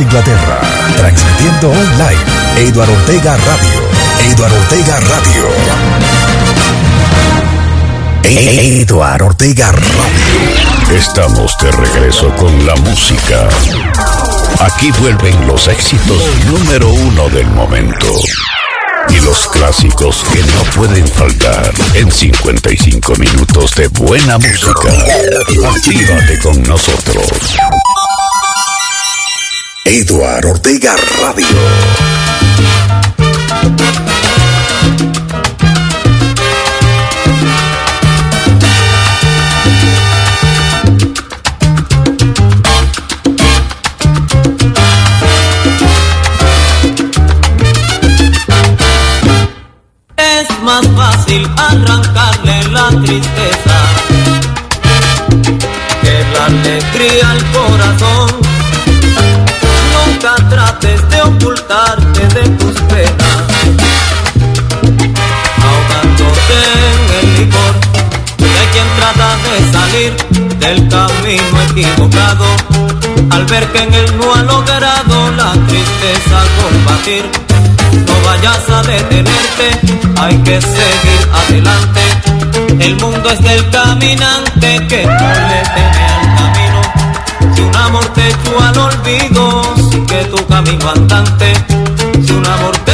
Inglaterra. Transmitiendo online. Eduardo Ortega Radio. Eduardo Ortega Radio. Eduardo Ortega Radio. Estamos de regreso con la música. Aquí vuelven los éxitos número uno del momento. Y los clásicos que no pueden faltar en 55 minutos de buena música. Actívate con nosotros. Eduardo Ortega Radio. Es más fácil arrancarle la tristeza que la alegría al. Equivocado. Al ver que en él no ha logrado la tristeza combatir, no vayas a detenerte, hay que seguir adelante. El mundo es del caminante que no le teme al camino. Si un amor te echó al olvido, sigue tu camino andante. Si un amor te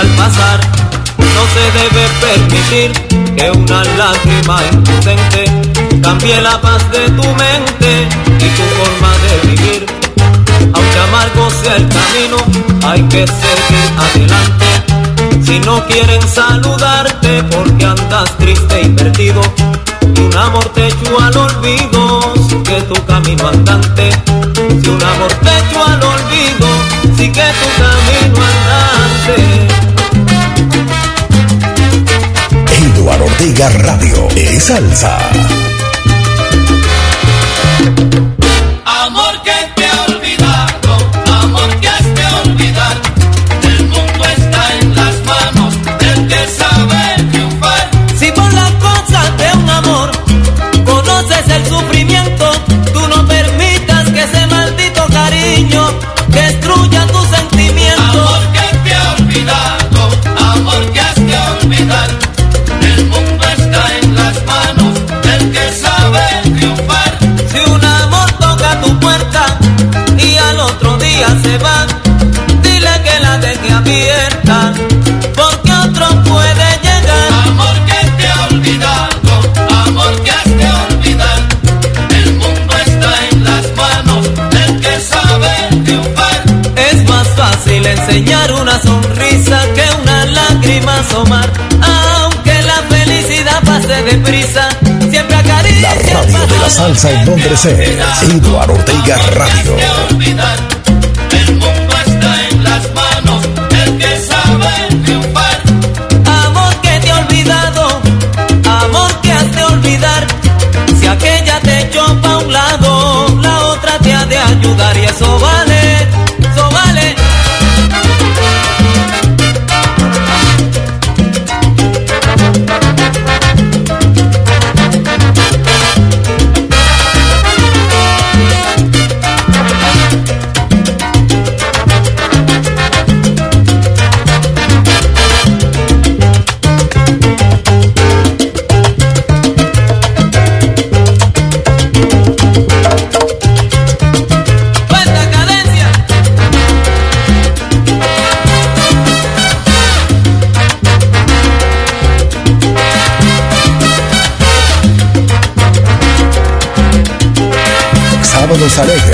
al pasar, no se debe permitir que una lágrima impotente cambie la paz de tu mente y tu forma de vivir. Aunque amargo sea el camino, hay que seguir adelante. Si no quieren saludarte porque andas triste y perdido, y un amor te echó al olvido, sigue tu camino andante. Si un amor te echó al olvido, sigue tu camino andante. Eduardo Ortega Radio. Es salsa. Enseñar una sonrisa que una lágrima asomar, aunque la felicidad pase deprisa, siempre acaricia. La radio de la salsa en Londres es Eduardo Ortega Radio. de olvidar. El mundo está en las manos del que sabe triunfar. Amor que te he olvidado, amor que has de olvidar. Si aquella te echó pa' un lado, la otra te ha de ayudar y eso vale, Sábados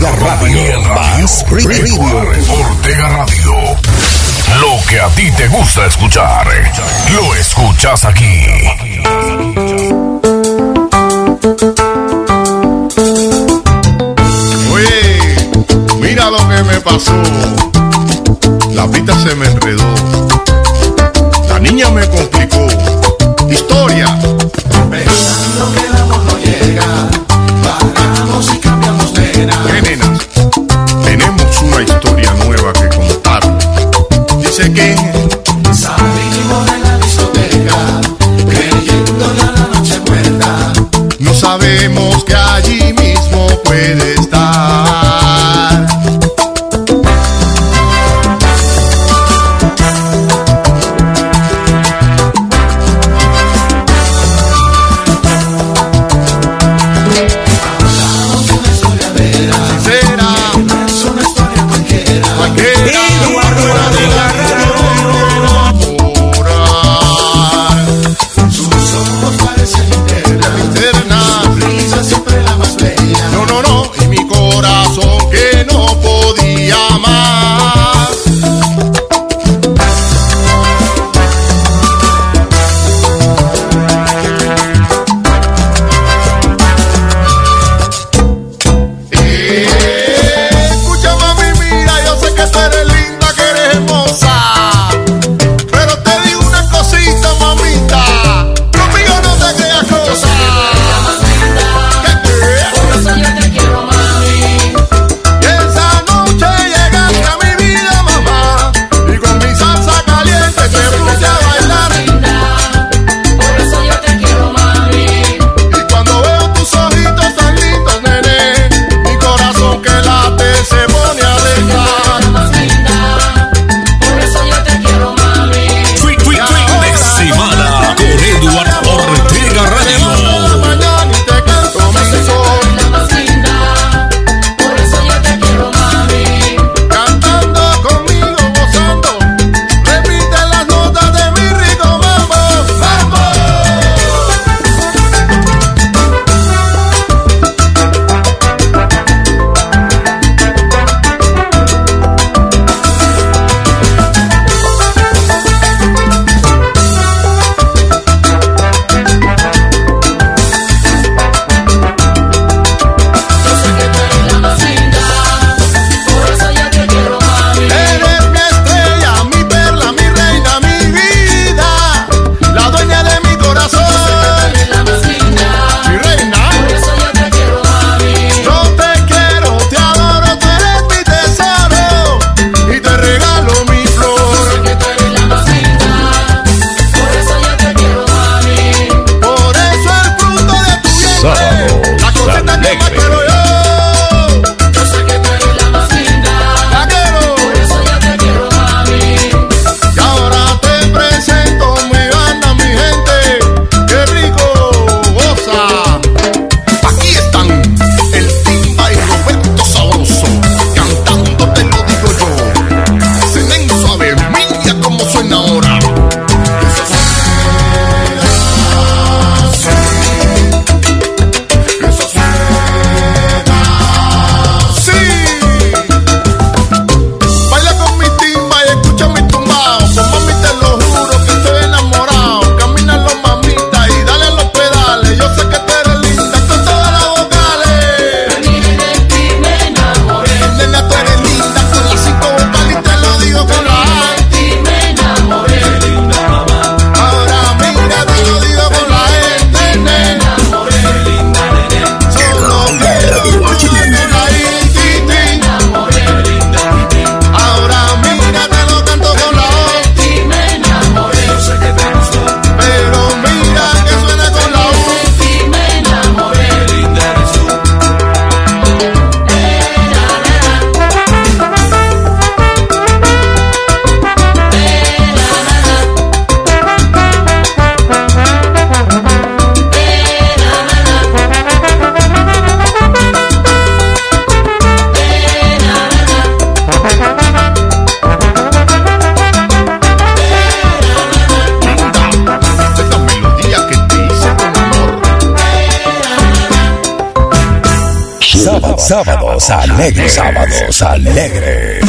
Ortega Radio. Radio. Ortega Radio. Lo que a ti te gusta escuchar, lo escuchas aquí. Oye, mira lo que me pasó. La pita se me enredó. La niña me complicó Sábados alegres. Sábados alegres.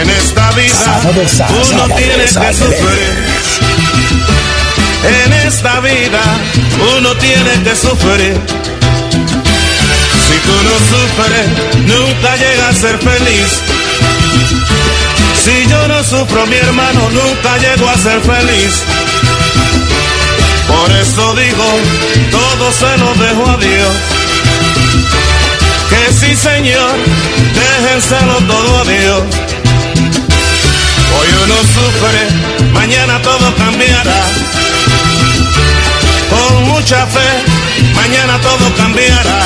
En esta vida uno tiene que sufrir. En esta vida uno tiene que sufrir. Si tú no sufres, nunca llegas a ser feliz. Si yo no sufro, mi hermano nunca llego a ser feliz. Por eso digo, todo se lo dejo a Dios. Que sí, Señor, déjenselo todo a Dios. Hoy uno sufre, mañana todo cambiará. Con mucha fe, mañana todo cambiará.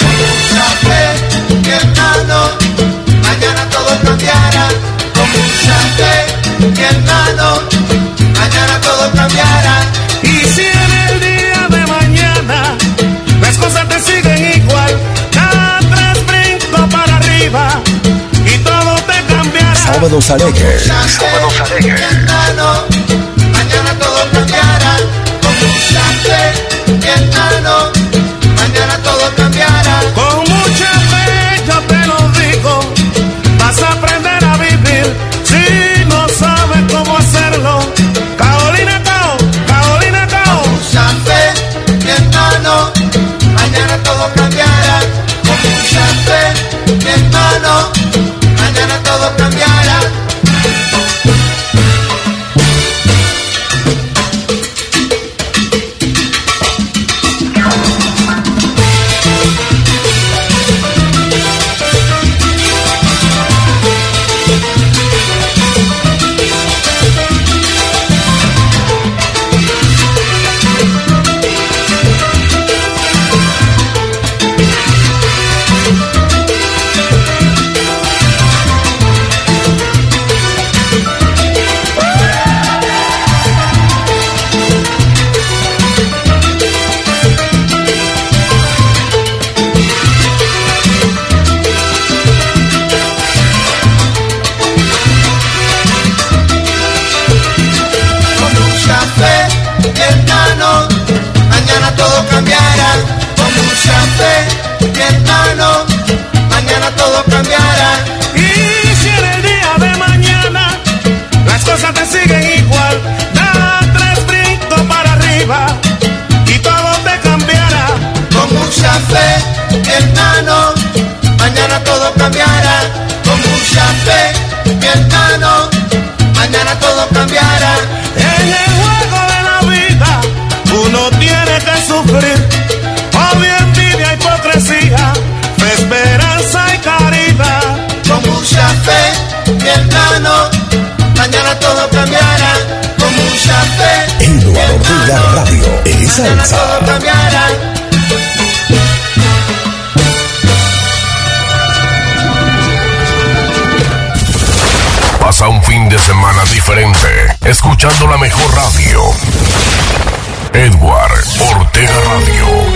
Mucha fe, hermano, mañana todo cambiará. Con mucha fe, mi hermano, mañana todo cambiará. Y si en el día de mañana las cosas te siguen igual, da tres brincos para arriba y todo te cambiará. Sábados alegres. Mucha fe, mi hermano, mañana todo cambiará. Con mucha fe, mi hermano, Pasa un fin de semana diferente, escuchando la mejor radio. Edward Ortega Radio.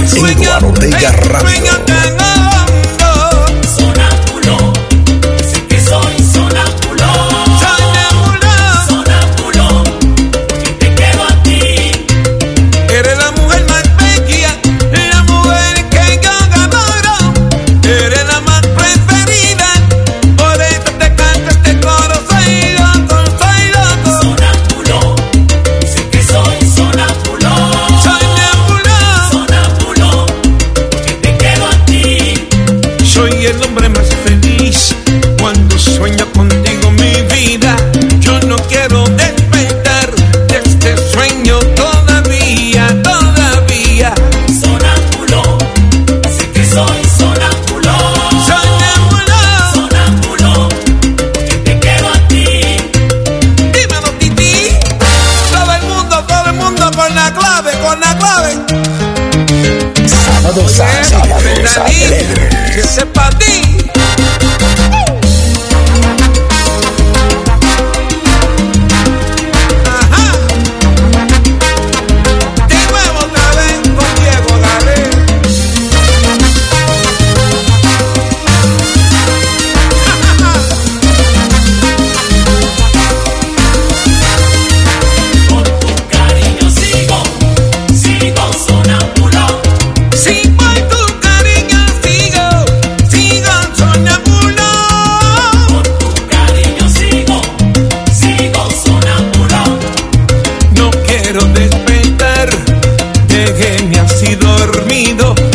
en Juan Ortega Radio. que me has dormido.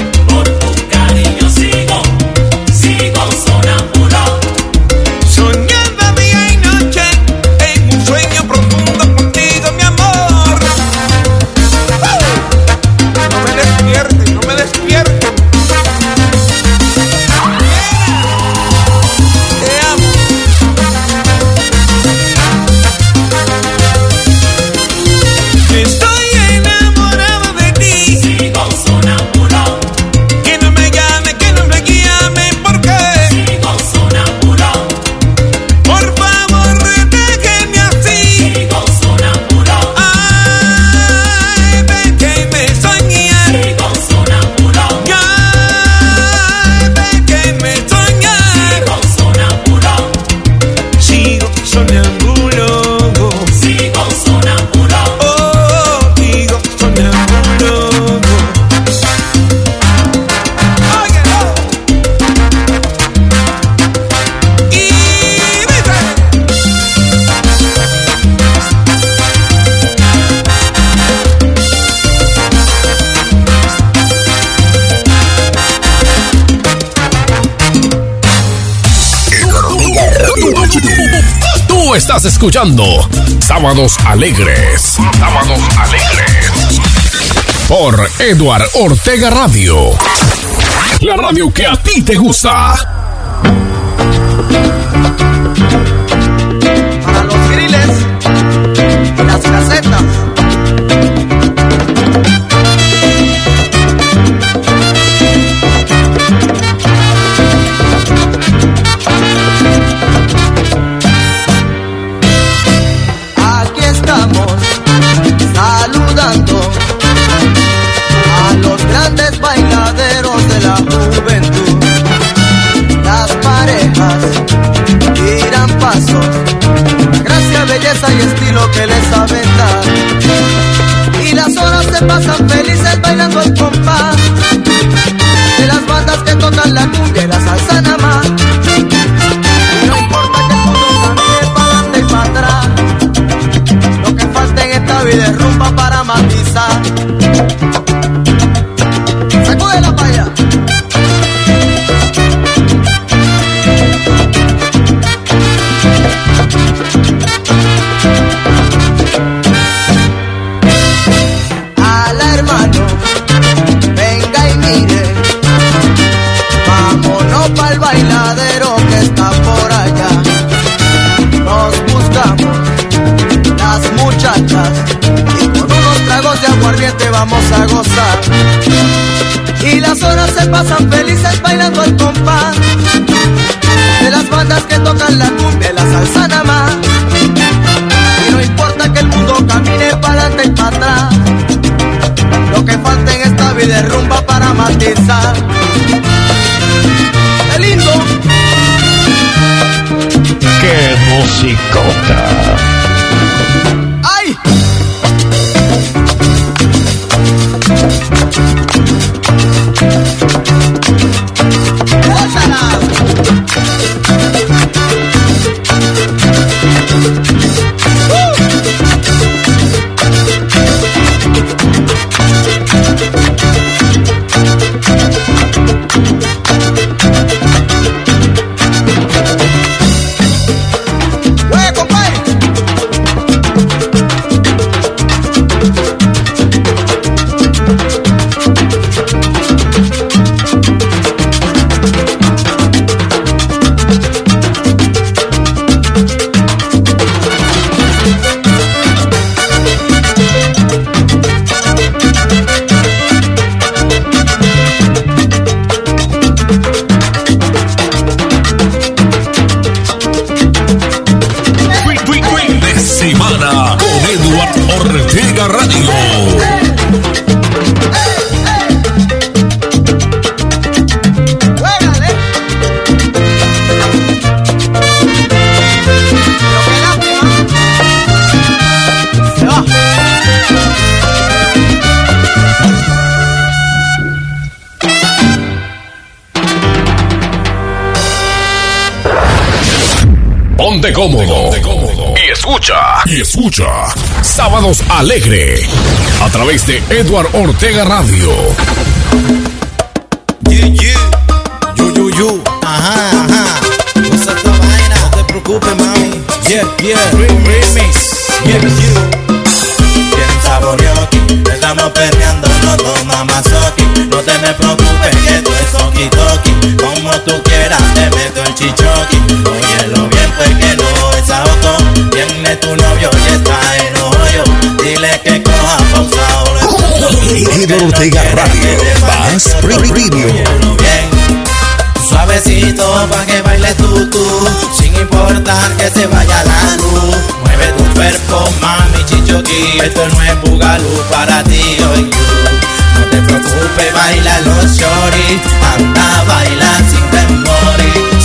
escuchando Sábados Alegres. Sábados Alegres. Por Eduard Ortega Radio. La radio que a ti te gusta. Escucha. Sábados Alegre. A través de Eduard Ortega Radio. Yeah, yeah. Yu, yu, yu. Ajá, ajá. Usa esta vaina. No te preocupes, mami. Yeah, yeah. Remix. Yeah, you. Bien saborioki. Estamos perreando, no toma masoki. No te me preocupes que Eduard Ortega Radio. Óyelo bien. Suavecito pa' que baile tú, tú. Sin importar que se vaya la luz. Mueve tu cuerpo, mami, chichoqui. Esto no es bugalú para ti, hoy. No te preocupes, baila los shorty. Anda, baila sin temor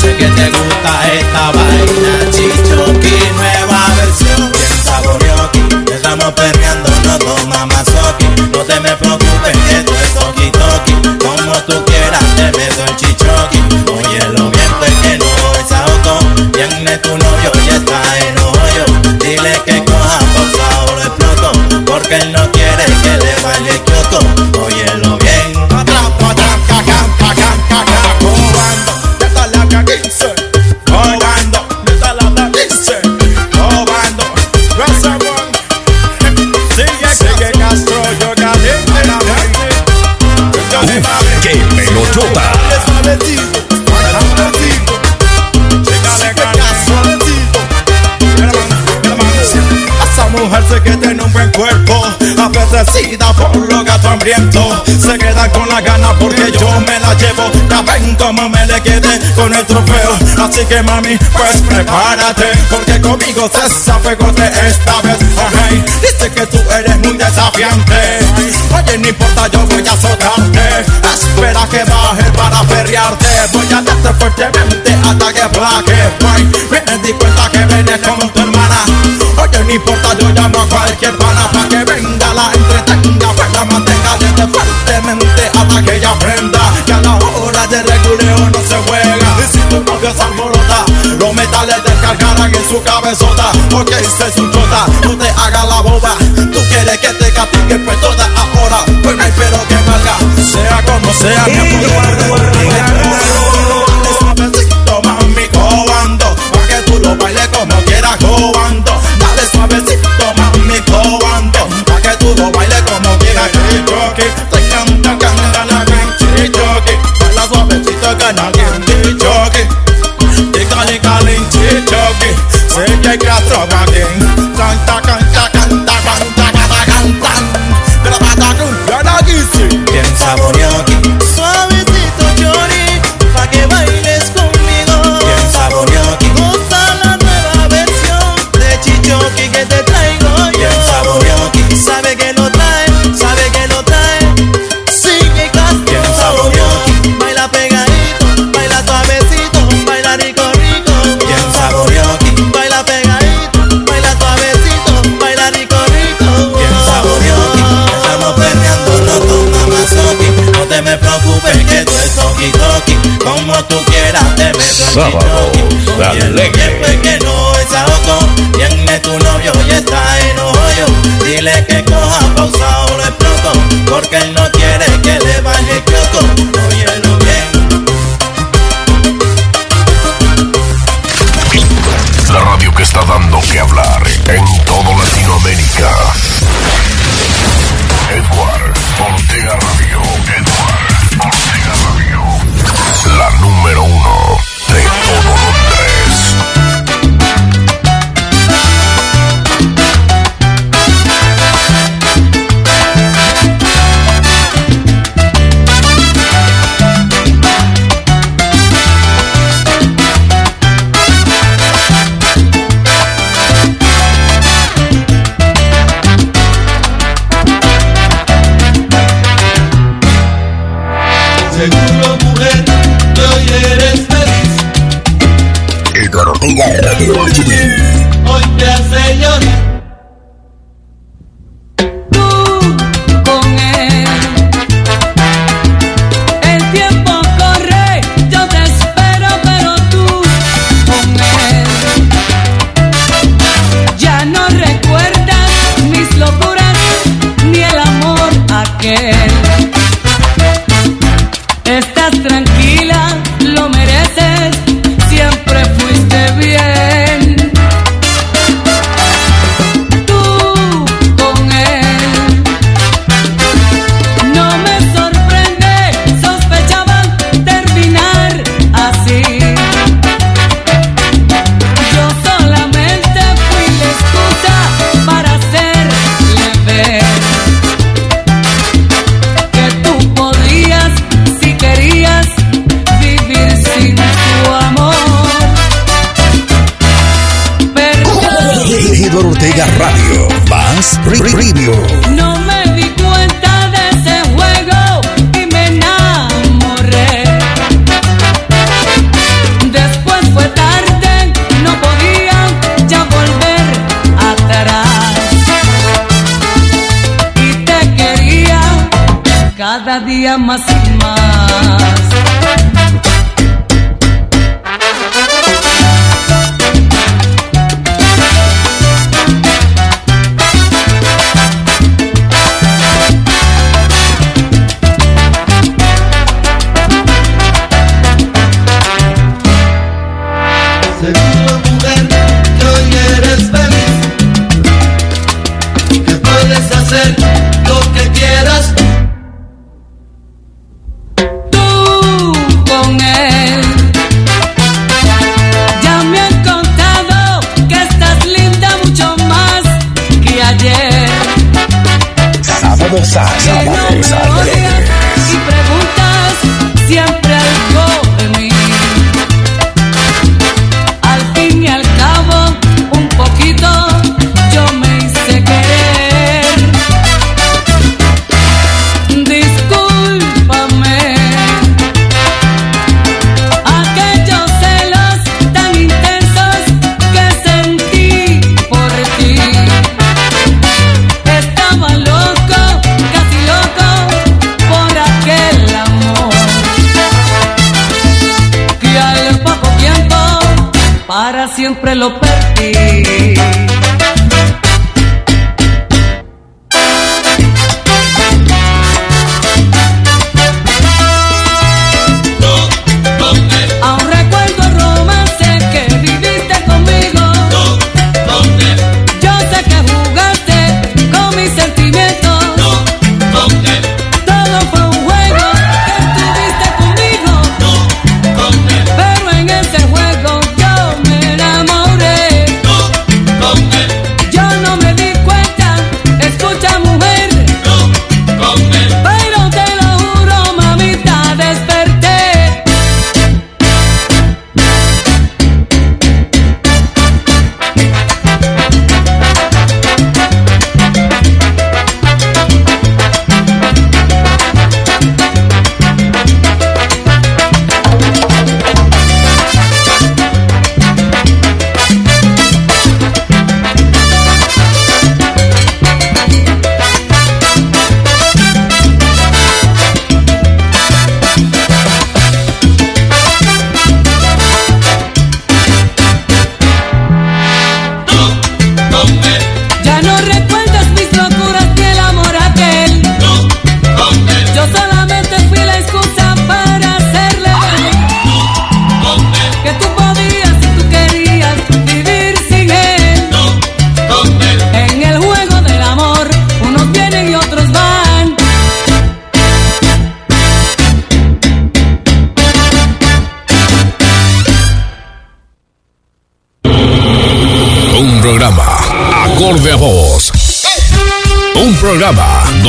Sé que te gusta esta vaina Chichoqui, nueva versión Bien saborioki Estamos perreando, no toma masoki No te me preocupes, que esto es toki toki Como tú quieras, te meto el chichoki por los gatos hambrientos. Se queda con la gana porque yo me la llevo. Ya ven como me le quedé con el trofeo. Así que mami, pues prepárate, porque conmigo sabe de esta vez. Okay. Dice que tú eres muy desafiante. Oye, no importa, yo voy a azotarte. Espera que baje para perrearte. Voy a darte fuertemente hasta que plaque. Me di cuenta que vienes con tu hermana. Oye, no importa, yo llamo a cualquier pana para que venga, la hasta que ella. Que a la hora de reguleo no se juega. Si tu novio se alborota, los metales descargarán en su cabezota. Porque se su chota, no te hagas la boba. Tú quieres que te castigue, pues toda ahora. Pues no hay pero que valga, sea como sea, mi suavecito, mami, cobando. Pa' que tú lo bailes como quieras, cobando. Dale suavecito, mami, cobando. Pa' que tú lo bailes como quieras, chichoki. sábado de alegre. que no es ahogo, tu novio y está en hoyo. Dile que coja pausa pausado lo exploto, porque él no quiere que le baje el Maria must. siempre lo perdí.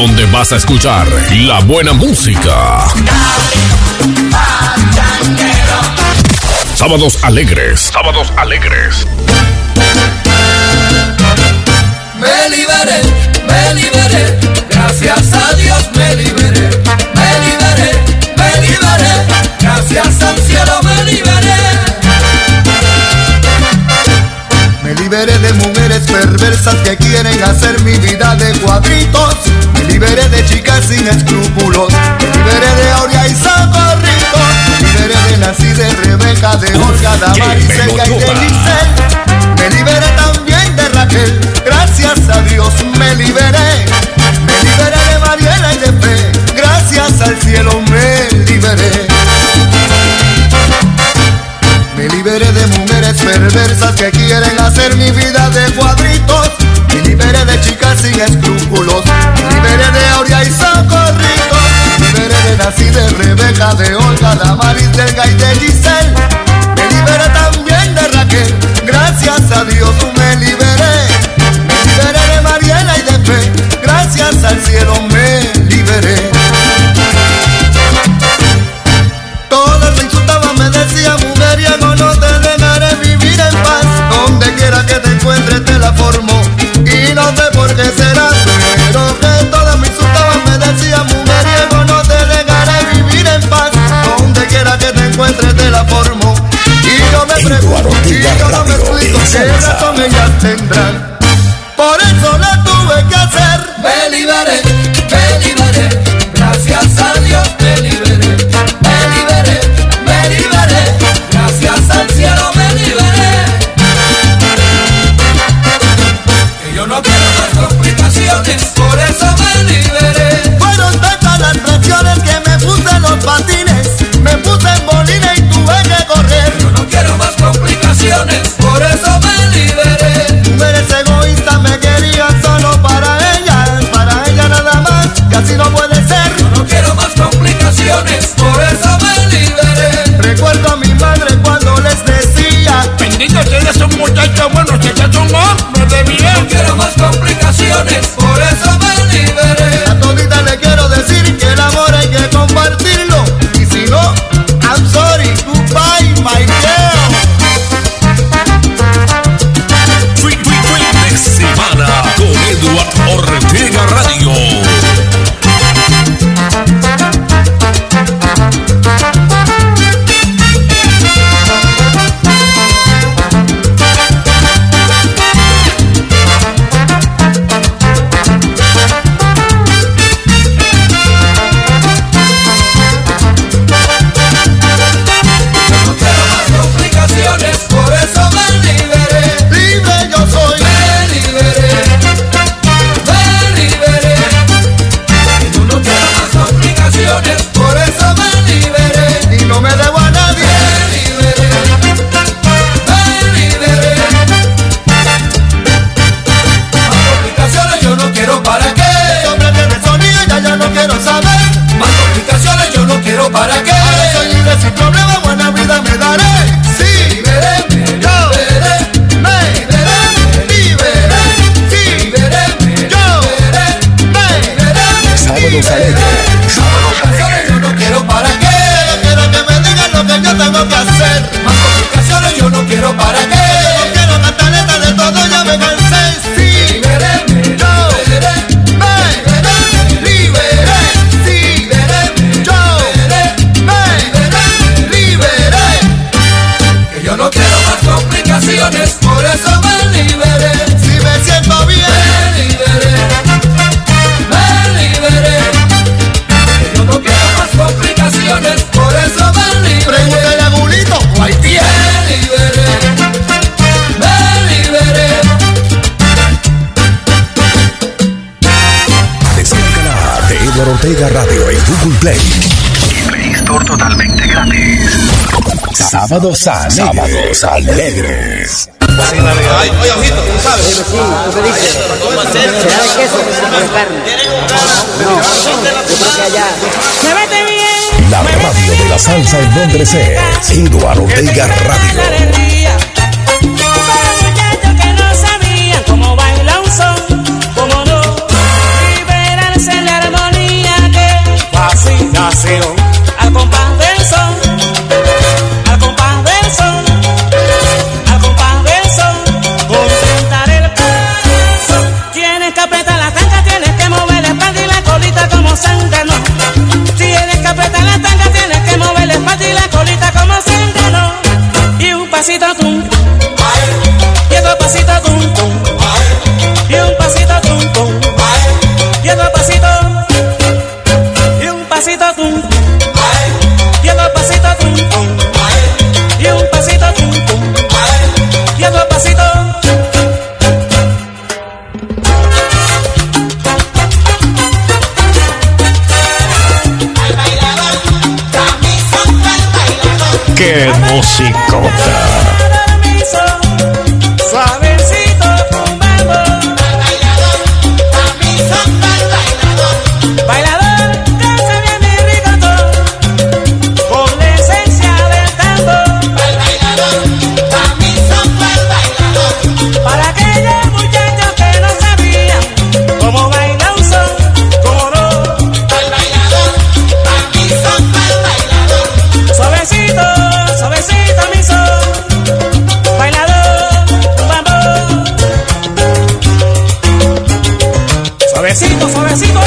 donde vas a escuchar la buena música. Sábados alegres. Sábados alegres. Me liberé, me liberé. Gracias a Dios me liberé. Me liberé, me liberé. Gracias al cielo me liberé. Me liberé de mujeres perversas que quieren hacer mi vida de cuadritos liberé de chicas sin escrúpulos, me liberé de Aurea y Socorrito, me liberé de Nancy, de Rebeca, de Olga, de Mariseca y de Giselle, me liberé también de Raquel, gracias a Dios me liberé, me liberé de Mariela y de Fe, gracias al cielo me liberé. Me liberé de mujeres perversas que quieren hacer mi vida de cuadritos, me liberé de chicas sin escrúpulos. Liberé de Aurea y Socorrito. Liberé de Nancy, de Rebeca, de Olga, de Maris, de Gay, de Giselle. Me liberé también de Raquel. Gracias a Dios me liberé. Me liberé de Mariela y de Fe. Gracias al cielo me Y Play. Totalmente gratis. Sábados alegres. Sábados alegres. La radio de la salsa en Londres es Eduardo Ortega Radio. músico. Suavecito, suavecito.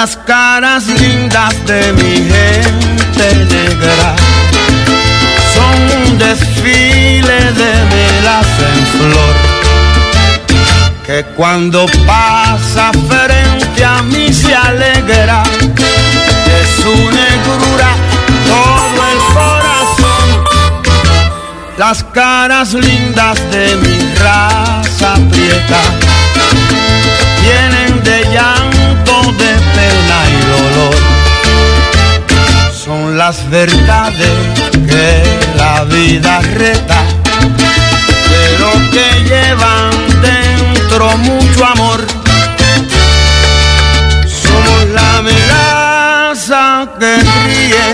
las caras lindas de mi gente negra. Son un desfile de velas en flor que cuando pasa frente a mí se alegra. De su negrura todo el corazón. Las caras lindas de mi raza prieta. son las verdades que la vida reta, pero que llevan dentro mucho amor. Somos la amenaza que ríe,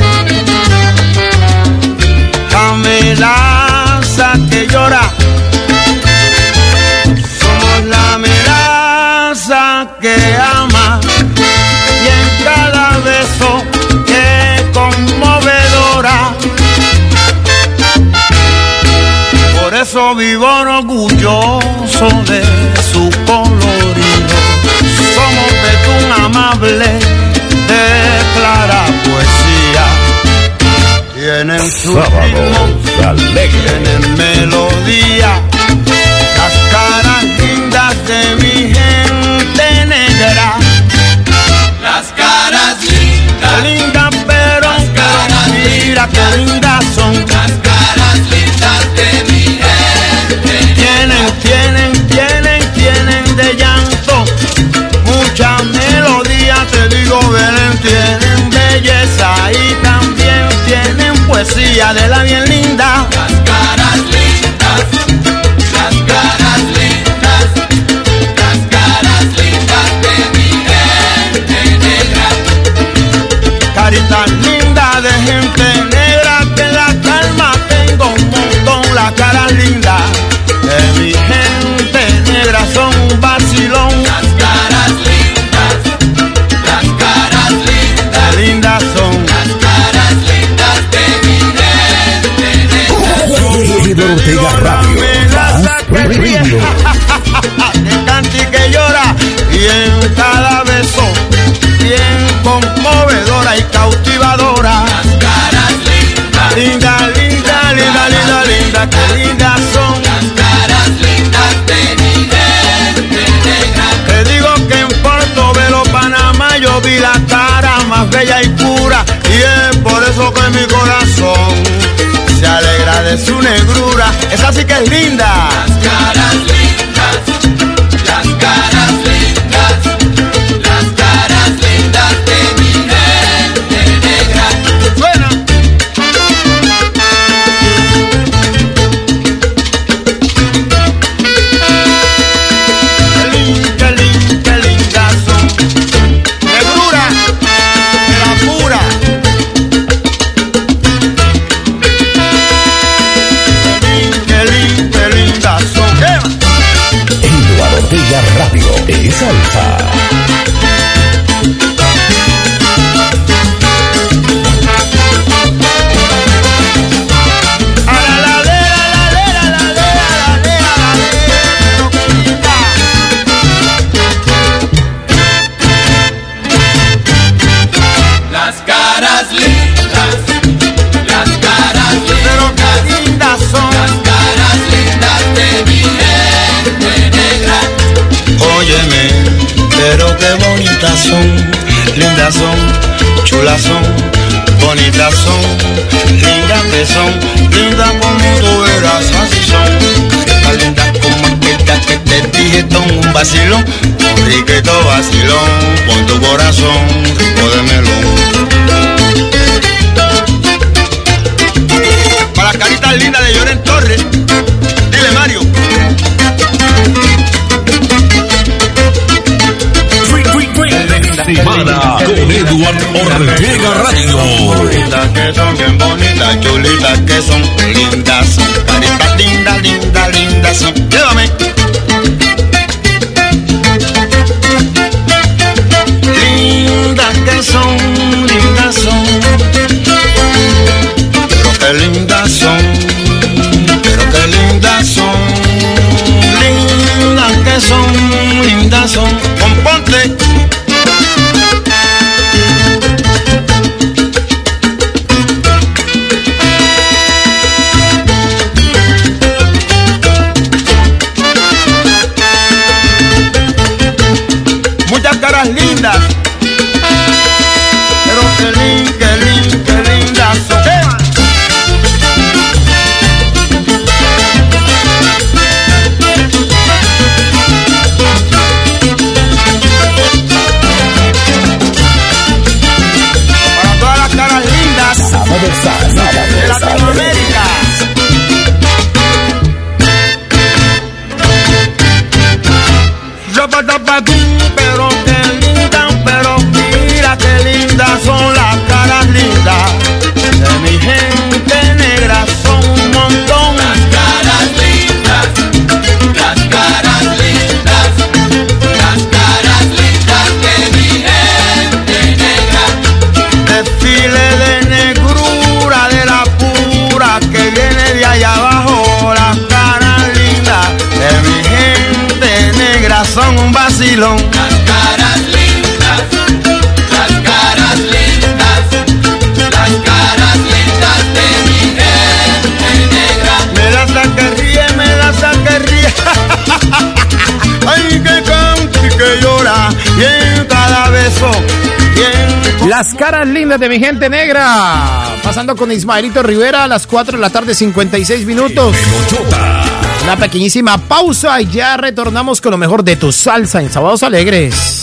la amenaza que llora yo vivo orgulloso de su colorido. Somos de tu amable, de clara poesía. Tienen su ritmo, tienen melodía. Las caras lindas de mi gente negra. Las caras lindas. Lindas, pero, pero mira que lindas son. Las caras poesía de la bien linda. Las caras lindas, las caras Esa sí que es linda. corazón, linda como tú eras, así son. Linda como que te dije ton un vacilón, un riquito vacilón, con tu corazón rico de melón. Para las caritas lindas de Lloren Torres, dile Mario. Semana con Eduard Ortega Radio lindas, chulitas que son lindas, son caritas lindas, linda, lindas son. Llévame. Lindas que son, lindas son. Pero qué Las caras lindas de mi gente negra. Pasando con Ismaelito Rivera a las 4 de la tarde, 56 minutos. Una pequeñísima pausa y ya retornamos con lo mejor de tu salsa en Sábados Alegres.